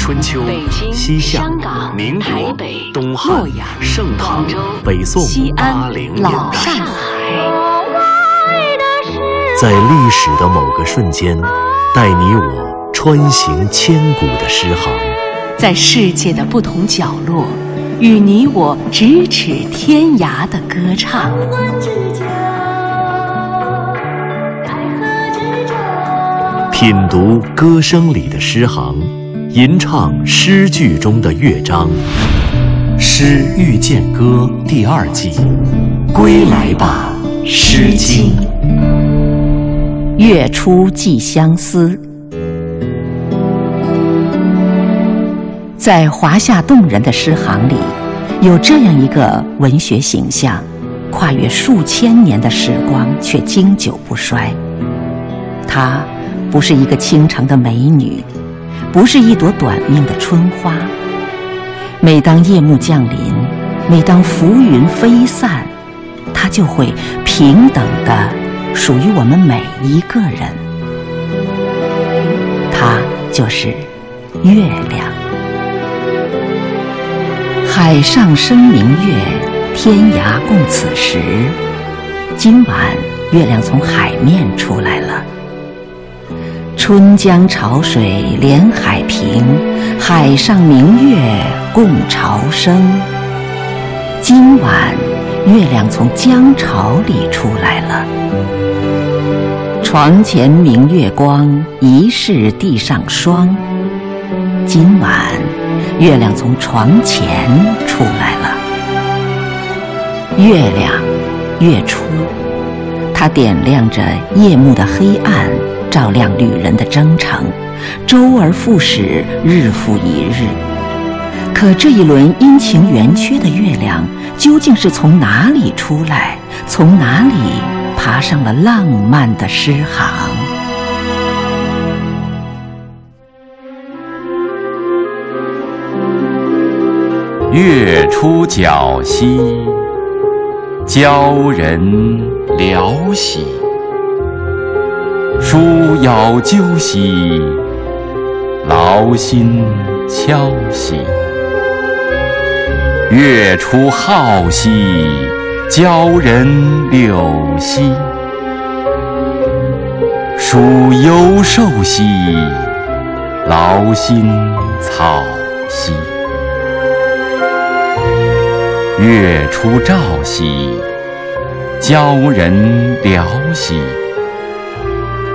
春秋、西夏、民国、东汉、盛唐、北宋、八零年代，在历史的某个瞬间，带你我穿行千古的诗行，在世界的不同角落，与你我咫尺天涯的歌唱。品读歌声里的诗行，吟唱诗句中的乐章，《诗遇见歌》第二季，归来吧，《诗经》。月出寄相思，在华夏动人的诗行里，有这样一个文学形象，跨越数千年的时光，却经久不衰。她。不是一个倾城的美女，不是一朵短命的春花。每当夜幕降临，每当浮云飞散，它就会平等的属于我们每一个人。它就是月亮。海上生明月，天涯共此时。今晚，月亮从海面出来了。春江潮水连海平，海上明月共潮生。今晚月亮从江潮里出来了。床前明月光，疑是地上霜。今晚月亮从床前出来了。月亮，月初，它点亮着夜幕的黑暗。照亮旅人的征程，周而复始，日复一日。可这一轮阴晴圆缺的月亮，究竟是从哪里出来？从哪里爬上了浪漫的诗行？月出皎兮，鲛人寥兮。书遥究兮，劳心敲兮。月出皓兮，鲛人柳兮。书犹寿兮，劳心草兮。月出照兮，鲛人寥兮。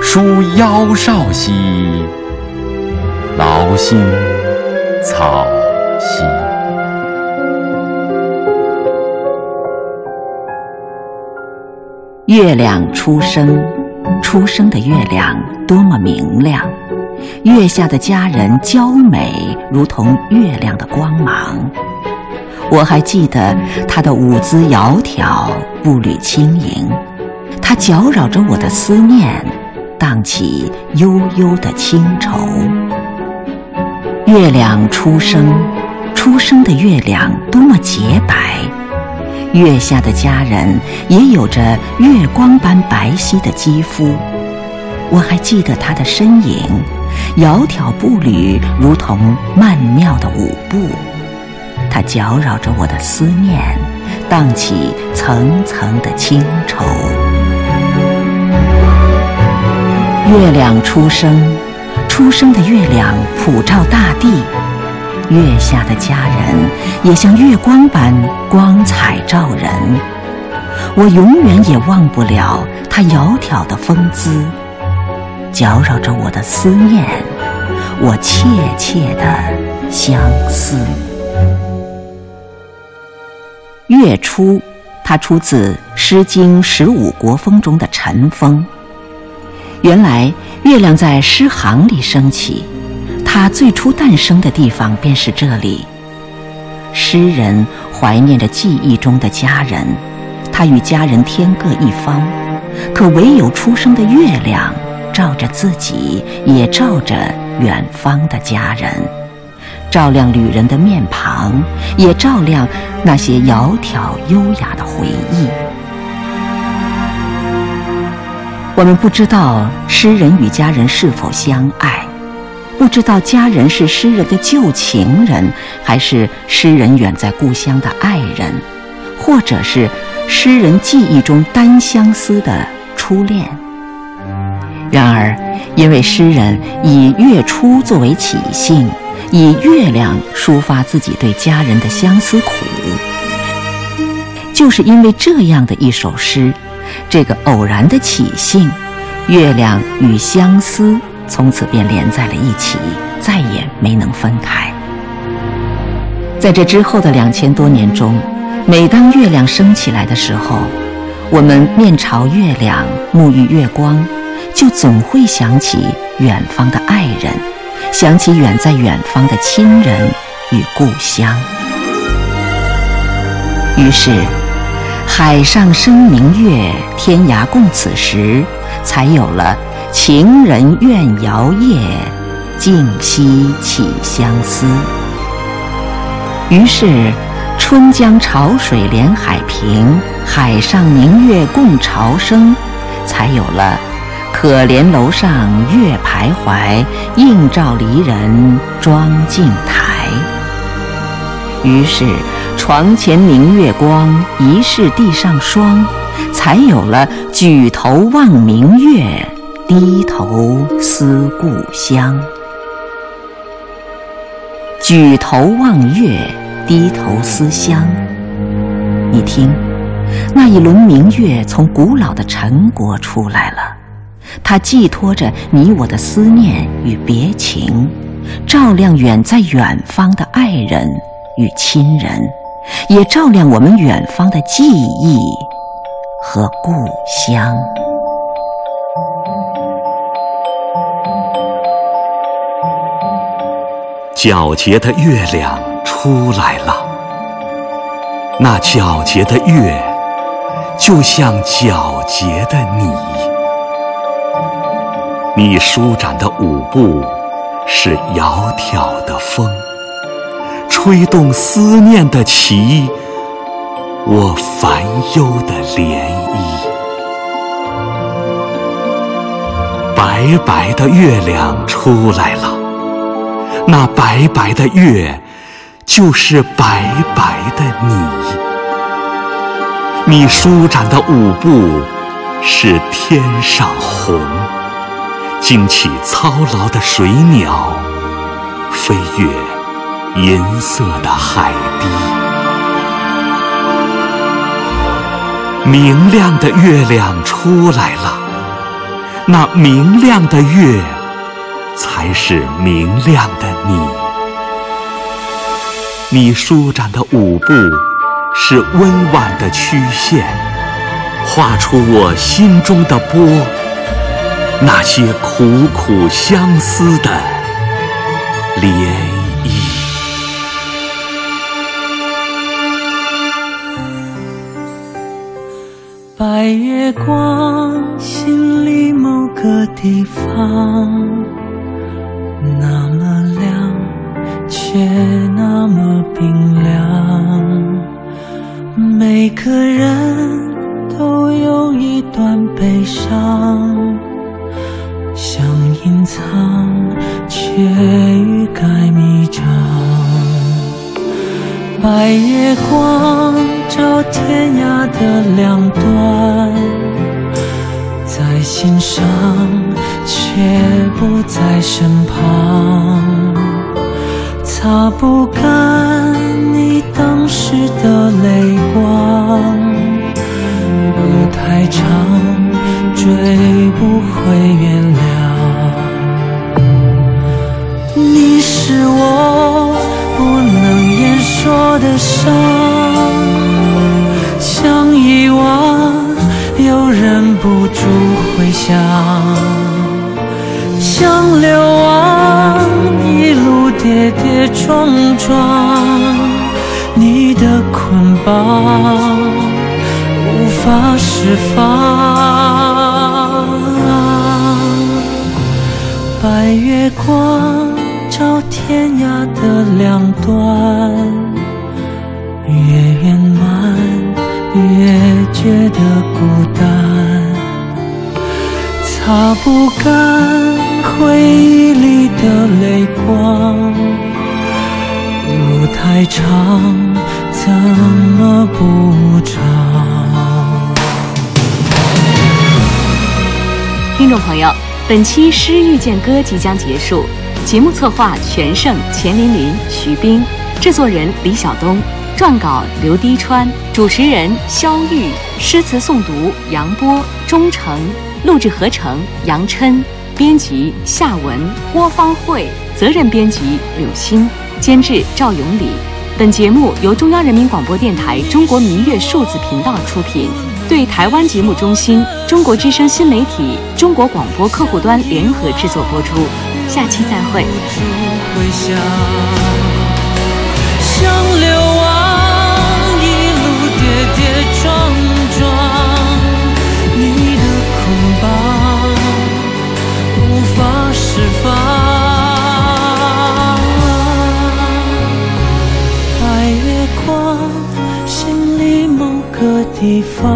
书腰少兮，劳心草兮。月亮初升，初升的月亮多么明亮！月下的佳人娇美，如同月亮的光芒。我还记得她的舞姿窈窕，步履轻盈，她搅扰着我的思念。荡起悠悠的清愁。月亮初升，初升的月亮多么洁白，月下的佳人也有着月光般白皙的肌肤。我还记得她的身影，窈窕步履如同曼妙的舞步。她搅扰着我的思念，荡起层层的清愁。月亮出生，出生的月亮普照大地，月下的佳人也像月光般光彩照人。我永远也忘不了她窈窕的风姿，搅扰着我的思念，我切切的相思。月出，它出自《诗经·十五国风》中的晨风。原来月亮在诗行里升起，它最初诞生的地方便是这里。诗人怀念着记忆中的家人，他与家人天各一方，可唯有出生的月亮照着自己，也照着远方的家人，照亮旅人的面庞，也照亮那些窈窕优雅的回忆。我们不知道诗人与家人是否相爱，不知道家人是诗人的旧情人，还是诗人远在故乡的爱人，或者是诗人记忆中单相思的初恋。然而，因为诗人以月初作为起兴，以月亮抒发自己对家人的相思苦，就是因为这样的一首诗，这个偶然的起兴，月亮与相思。从此便连在了一起，再也没能分开。在这之后的两千多年中，每当月亮升起来的时候，我们面朝月亮，沐浴月光，就总会想起远方的爱人，想起远在远方的亲人与故乡。于是，海上生明月，天涯共此时，才有了。情人怨遥夜，竟夕起相思。于是，春江潮水连海平，海上明月共潮生，才有了可怜楼上月徘徊，映照离人妆镜台。于是，床前明月光，疑是地上霜，才有了举头望明月。低头思故乡，举头望月，低头思乡。你听，那一轮明月从古老的陈国出来了，它寄托着你我的思念与别情，照亮远在远方的爱人与亲人，也照亮我们远方的记忆和故乡。皎洁的月亮出来了，那皎洁的月，就像皎洁的你。你舒展的舞步，是窈窕的风，吹动思念的旗，我烦忧的涟漪。白白的月亮出来了。那白白的月，就是白白的你。你舒展的舞步，是天上虹，惊起操劳的水鸟，飞越银色的海堤。明亮的月亮出来了，那明亮的月。才是明亮的你，你舒展的舞步是温婉的曲线，画出我心中的波，那些苦苦相思的涟白月光，心里某个地方。那么亮，却那么冰凉。每个人都有一段悲伤，想隐藏，却欲盖弥彰。白月光照天涯的两端，在心上。却不在身旁，擦不干你当时的泪光。路太长，追不回原谅。你是我不能言说的伤，遗忘又忍不住回想。想流亡，一路跌跌撞撞，你的捆绑无法释放。白月光照天涯的两端，越圆满越觉得孤单，擦不干。回忆里的泪光。路太长，怎么不长？听众朋友，本期《诗遇见歌》即将结束。节目策划：全胜、钱琳琳、徐冰，制作人李晓东，撰稿刘滴川，主持人肖玉，诗词诵读杨波、钟诚，录制合成杨琛，编辑夏文、郭芳慧，责任编辑柳鑫，监制赵永礼。本节目由中央人民广播电台中国民乐数字频道出品，对台湾节目中心、中国之声新媒体、中国广播客户端联合制作播出。下期再会。回响，地方，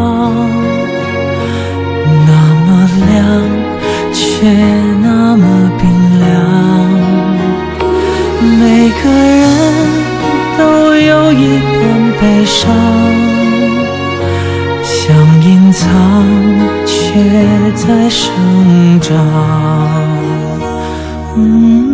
那么亮，却那么冰凉。每个人都有一段悲伤，想隐藏，却在生长。嗯